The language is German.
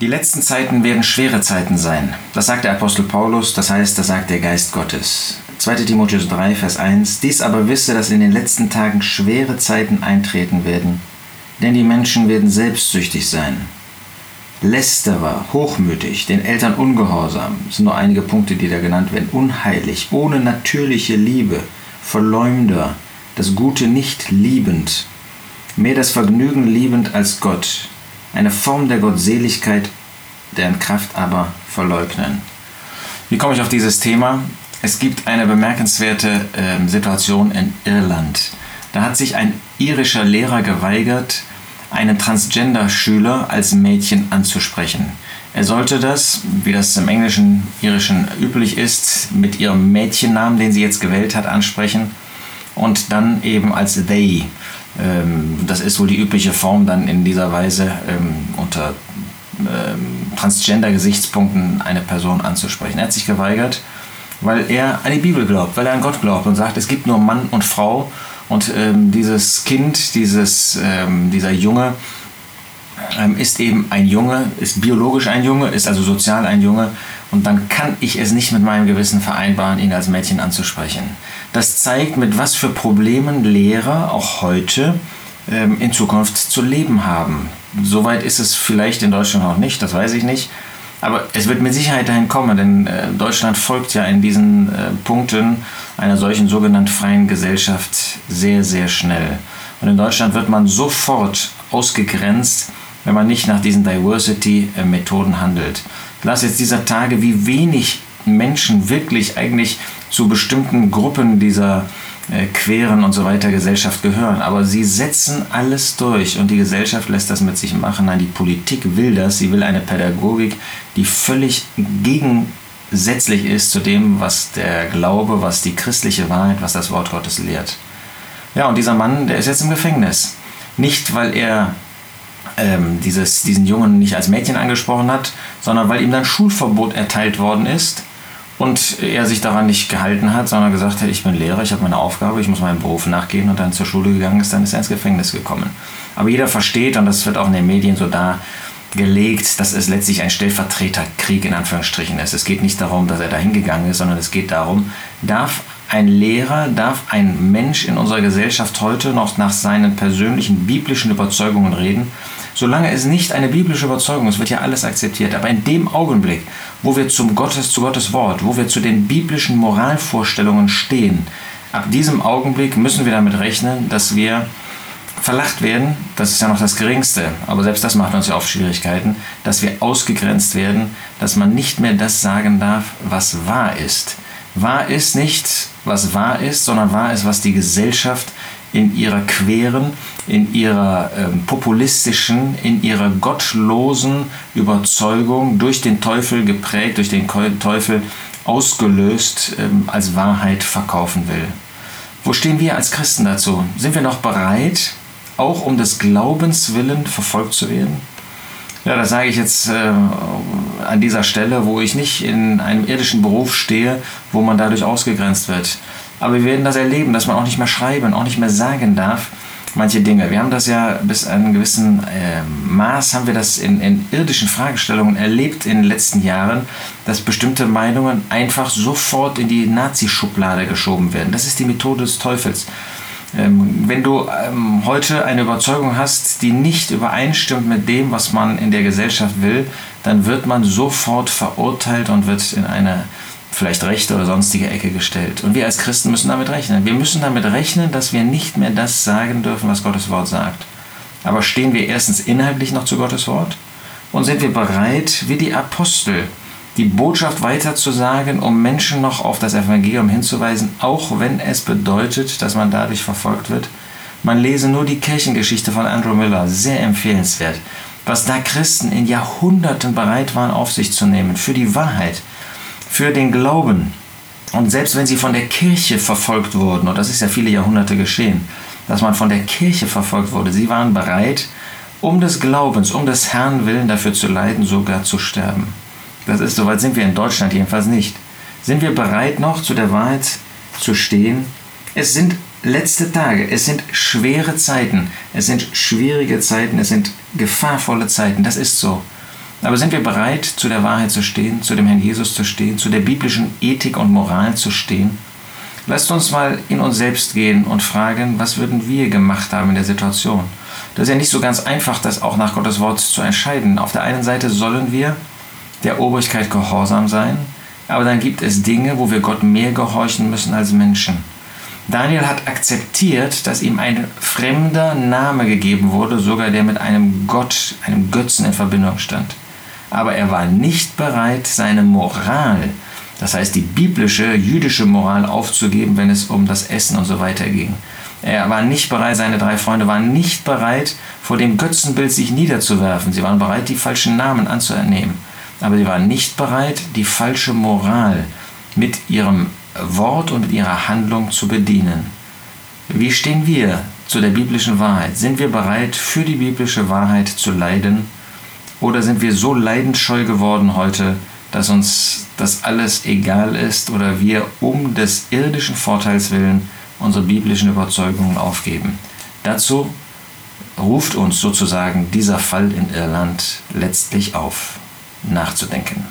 Die letzten Zeiten werden schwere Zeiten sein. Das sagt der Apostel Paulus, das heißt, das sagt der Geist Gottes. 2 Timotheus 3, Vers 1. Dies aber wisse, dass in den letzten Tagen schwere Zeiten eintreten werden, denn die Menschen werden selbstsüchtig sein. Lästerer, hochmütig, den Eltern ungehorsam, sind nur einige Punkte, die da genannt werden, unheilig, ohne natürliche Liebe, Verleumder, das Gute nicht liebend, mehr das Vergnügen liebend als Gott, eine Form der Gottseligkeit, deren Kraft aber verleugnen. Wie komme ich auf dieses Thema? Es gibt eine bemerkenswerte äh, Situation in Irland. Da hat sich ein irischer Lehrer geweigert, einen Transgender-Schüler als Mädchen anzusprechen. Er sollte das, wie das im englischen, irischen üblich ist, mit ihrem Mädchennamen, den sie jetzt gewählt hat, ansprechen und dann eben als they das ist wohl die übliche Form dann in dieser Weise ähm, unter ähm, Transgender-Gesichtspunkten eine Person anzusprechen. Er hat sich geweigert, weil er an die Bibel glaubt, weil er an Gott glaubt und sagt, es gibt nur Mann und Frau und ähm, dieses Kind, dieses, ähm, dieser Junge ähm, ist eben ein Junge, ist biologisch ein Junge, ist also sozial ein Junge und dann kann ich es nicht mit meinem Gewissen vereinbaren, ihn als Mädchen anzusprechen. Das zeigt, mit was für Problemen Lehrer auch heute ähm, in Zukunft zu leben haben. Soweit ist es vielleicht in Deutschland auch nicht, das weiß ich nicht. Aber es wird mit Sicherheit dahin kommen, denn äh, Deutschland folgt ja in diesen äh, Punkten einer solchen sogenannten freien Gesellschaft sehr, sehr schnell. Und in Deutschland wird man sofort ausgegrenzt, wenn man nicht nach diesen Diversity-Methoden handelt. Ich lasse jetzt dieser Tage, wie wenig Menschen wirklich eigentlich zu bestimmten Gruppen dieser äh, queren und so weiter Gesellschaft gehören. Aber sie setzen alles durch und die Gesellschaft lässt das mit sich machen. Nein, die Politik will das. Sie will eine Pädagogik, die völlig gegensätzlich ist zu dem, was der Glaube, was die christliche Wahrheit, was das Wort Gottes lehrt. Ja, und dieser Mann, der ist jetzt im Gefängnis. Nicht, weil er ähm, dieses, diesen Jungen nicht als Mädchen angesprochen hat, sondern weil ihm dann Schulverbot erteilt worden ist und er sich daran nicht gehalten hat, sondern gesagt hat, ich bin Lehrer, ich habe meine Aufgabe, ich muss meinem Beruf nachgehen und dann zur Schule gegangen ist, dann ist er ins Gefängnis gekommen. Aber jeder versteht, und das wird auch in den Medien so dargelegt, dass es letztlich ein Stellvertreterkrieg in Anführungsstrichen ist. Es geht nicht darum, dass er da hingegangen ist, sondern es geht darum, darf ein Lehrer, darf ein Mensch in unserer Gesellschaft heute noch nach seinen persönlichen biblischen Überzeugungen reden Solange es nicht eine biblische Überzeugung ist, wird ja alles akzeptiert. Aber in dem Augenblick, wo wir zum Gottes, zu Gottes Wort, wo wir zu den biblischen Moralvorstellungen stehen, ab diesem Augenblick müssen wir damit rechnen, dass wir verlacht werden, das ist ja noch das Geringste, aber selbst das macht uns ja oft Schwierigkeiten, dass wir ausgegrenzt werden, dass man nicht mehr das sagen darf, was wahr ist. Wahr ist nicht, was wahr ist, sondern wahr ist, was die Gesellschaft in ihrer queren, in ihrer ähm, populistischen, in ihrer gottlosen Überzeugung durch den Teufel geprägt, durch den Teufel ausgelöst ähm, als Wahrheit verkaufen will. Wo stehen wir als Christen dazu? Sind wir noch bereit, auch um des Glaubens willen verfolgt zu werden? Ja, das sage ich jetzt äh, an dieser Stelle, wo ich nicht in einem irdischen Beruf stehe, wo man dadurch ausgegrenzt wird. Aber wir werden das erleben, dass man auch nicht mehr schreiben, auch nicht mehr sagen darf, manche Dinge. Wir haben das ja bis zu einem gewissen äh, Maß, haben wir das in, in, irdischen Fragestellungen erlebt in den letzten Jahren, dass bestimmte Meinungen einfach sofort in die Nazi-Schublade geschoben werden. Das ist die Methode des Teufels. Ähm, wenn du ähm, heute eine Überzeugung hast, die nicht übereinstimmt mit dem, was man in der Gesellschaft will, dann wird man sofort verurteilt und wird in eine vielleicht rechte oder sonstige Ecke gestellt. Und wir als Christen müssen damit rechnen. Wir müssen damit rechnen, dass wir nicht mehr das sagen dürfen, was Gottes Wort sagt. Aber stehen wir erstens inhaltlich noch zu Gottes Wort? Und sind wir bereit, wie die Apostel, die Botschaft weiterzusagen, um Menschen noch auf das Evangelium hinzuweisen, auch wenn es bedeutet, dass man dadurch verfolgt wird? Man lese nur die Kirchengeschichte von Andrew Miller, sehr empfehlenswert, was da Christen in Jahrhunderten bereit waren, auf sich zu nehmen für die Wahrheit, für den Glauben. Und selbst wenn sie von der Kirche verfolgt wurden, und das ist ja viele Jahrhunderte geschehen, dass man von der Kirche verfolgt wurde, sie waren bereit, um des Glaubens, um des Herrn willen dafür zu leiden, sogar zu sterben. Das ist, soweit sind wir in Deutschland jedenfalls nicht. Sind wir bereit noch zu der Wahrheit zu stehen? Es sind letzte Tage, es sind schwere Zeiten, es sind schwierige Zeiten, es sind gefahrvolle Zeiten, das ist so. Aber sind wir bereit, zu der Wahrheit zu stehen, zu dem Herrn Jesus zu stehen, zu der biblischen Ethik und Moral zu stehen? Lasst uns mal in uns selbst gehen und fragen, was würden wir gemacht haben in der Situation? Das ist ja nicht so ganz einfach, das auch nach Gottes Wort zu entscheiden. Auf der einen Seite sollen wir der Obrigkeit gehorsam sein, aber dann gibt es Dinge, wo wir Gott mehr gehorchen müssen als Menschen. Daniel hat akzeptiert, dass ihm ein fremder Name gegeben wurde, sogar der mit einem Gott, einem Götzen in Verbindung stand. Aber er war nicht bereit, seine Moral, das heißt die biblische, jüdische Moral aufzugeben, wenn es um das Essen und so weiter ging. Er war nicht bereit, seine drei Freunde waren nicht bereit, vor dem Götzenbild sich niederzuwerfen. Sie waren bereit, die falschen Namen anzunehmen. Aber sie waren nicht bereit, die falsche Moral mit ihrem Wort und mit ihrer Handlung zu bedienen. Wie stehen wir zu der biblischen Wahrheit? Sind wir bereit, für die biblische Wahrheit zu leiden? Oder sind wir so leidensscheu geworden heute, dass uns das alles egal ist oder wir um des irdischen Vorteils willen unsere biblischen Überzeugungen aufgeben? Dazu ruft uns sozusagen dieser Fall in Irland letztlich auf, nachzudenken.